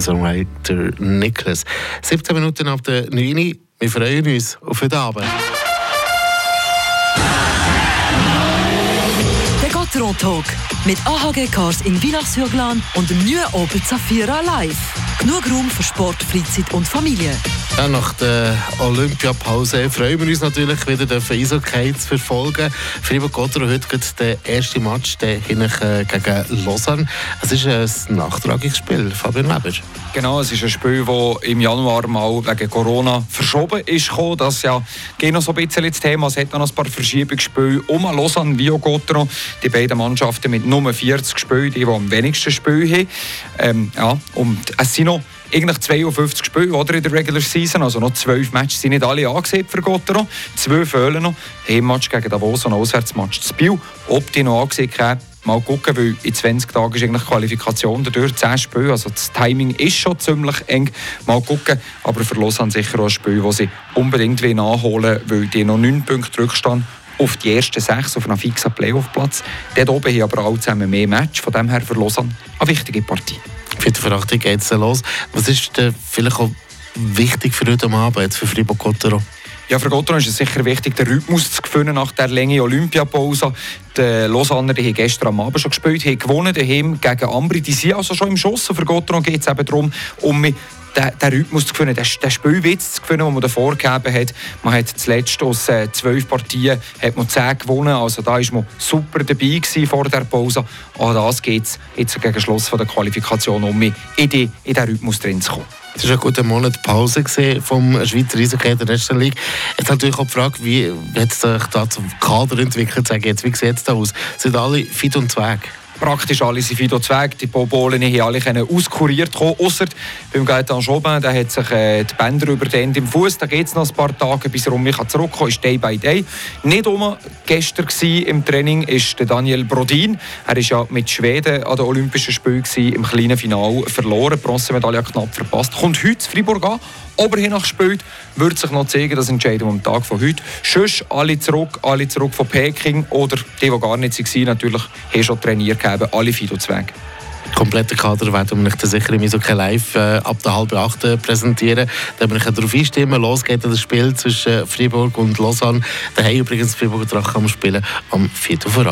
Songwriter Nicholas. 17 Minuten ab der 9 Wir freuen uns auf heute Abend. Der Gotteron Talk mit AHG Cars in Villach-sur-Glane und dem neuen Opel Zafira Live. Genug Raum für Sport, Freizeit und Familie. Ja, nach der Olympiapause freuen wir uns natürlich wieder, Eishockey zu verfolgen. Fribourg Gotteron heute geht der erste Match der äh, gegen Lausanne. Es ist ein Nachtragungsspiel, Fabian Weber. Genau, es ist ein Spiel, das im Januar mal wegen Corona verschoben ist. Das ist ja geht noch so ein bisschen das Thema. Es hat noch ein paar Verschiebungsspiele um Lausanne wie Gotteron. Die beiden Mannschaften mit nur 40 Spielen, die, die am wenigsten Spiele haben. Ähm, ja, und es sind noch eigentlich 52 Spiele oder, in der Regular Season, also noch 12 Matches sind nicht alle angesehen für Gotteron. Zwei fehlen noch. Heimmatch gegen Davos und ein Auswärtsmatch zu Biel. Ob die noch angesehen haben, mal gucken, weil in 20 Tagen ist eigentlich Qualifikation dadurch, 10 Spiele, also das Timing ist schon ziemlich eng. Mal gucken, aber für Lausanne sicher auch ein Spiel, das sie unbedingt nachholen wollen, weil die noch 9 Punkte Rückstand auf die ersten sechs auf einem fixen Playoff-Platz. Dort oben haben aber alle zusammen mehr Match, von dem her für Lausanne eine wichtige Partie. Für die Verachtung geht es los. Was ist denn vielleicht auch wichtig für heute Abend, für Fribourg-Cotteron? Ja, für Gotteron ist es sicher wichtig, den Rhythmus zu gewinnen nach der langen Olympiapause. Die Lausanner die haben gestern am Abend schon gespielt, haben gewonnen daheim gegen Ambri. Die sind also schon im Schuss. Für Gotteron geht es eben darum, um den, den Rhythmus zu gewinnen, den, den Spielwitz zu gewinnen, den man davor gegeben hat. Man hat zuletzt aus äh, zwölf Partien hat man zehn gewonnen, also da war man super dabei gewesen vor der Pause. An das geht es jetzt gegen Schluss von der Qualifikation, um in, die, in den Rhythmus drin zu kommen. Es war ein guter Monat Pause vom Schweizer Eishockey der National League. Jetzt natürlich auch die Frage, wie hat sich da zum Kader entwickelt? Jetzt, wie sieht es da aus? Sind alle fit und zweig? Praktisch alle sind Fido Zweig. Die Bobolen haben alle auskuriert kommen, außer beim Gaetan Jobin, der hat sich äh, die Bänder überdehnt im Fuß. Da geht es noch ein paar Tage, bis er um mich zurückkommen ist Day by Day. Nicht um gestern im Training ist Daniel Brodin. Er ist ja mit Schweden an den Olympischen Spielen im kleinen Final verloren, Bronzemedaille knapp verpasst. Kommt heute zu Fribourg an. Ob er hier noch spielt, wird sich noch zeigen, das entscheiden wir am Tag von heute. Sonst alle zurück, alle zurück von Peking oder die, die gar nicht waren, natürlich haben schon trainiert haben, alle Fido-Zweige kompletten Kader werden wir euch sicher im Eishockey Live äh, ab der halben acht präsentieren. Da wir euch darauf einstimmen. Los geht das Spiel zwischen Fribourg und Lausanne. Daheim übrigens Fribourg Drachen am Spielen am 4. Voran.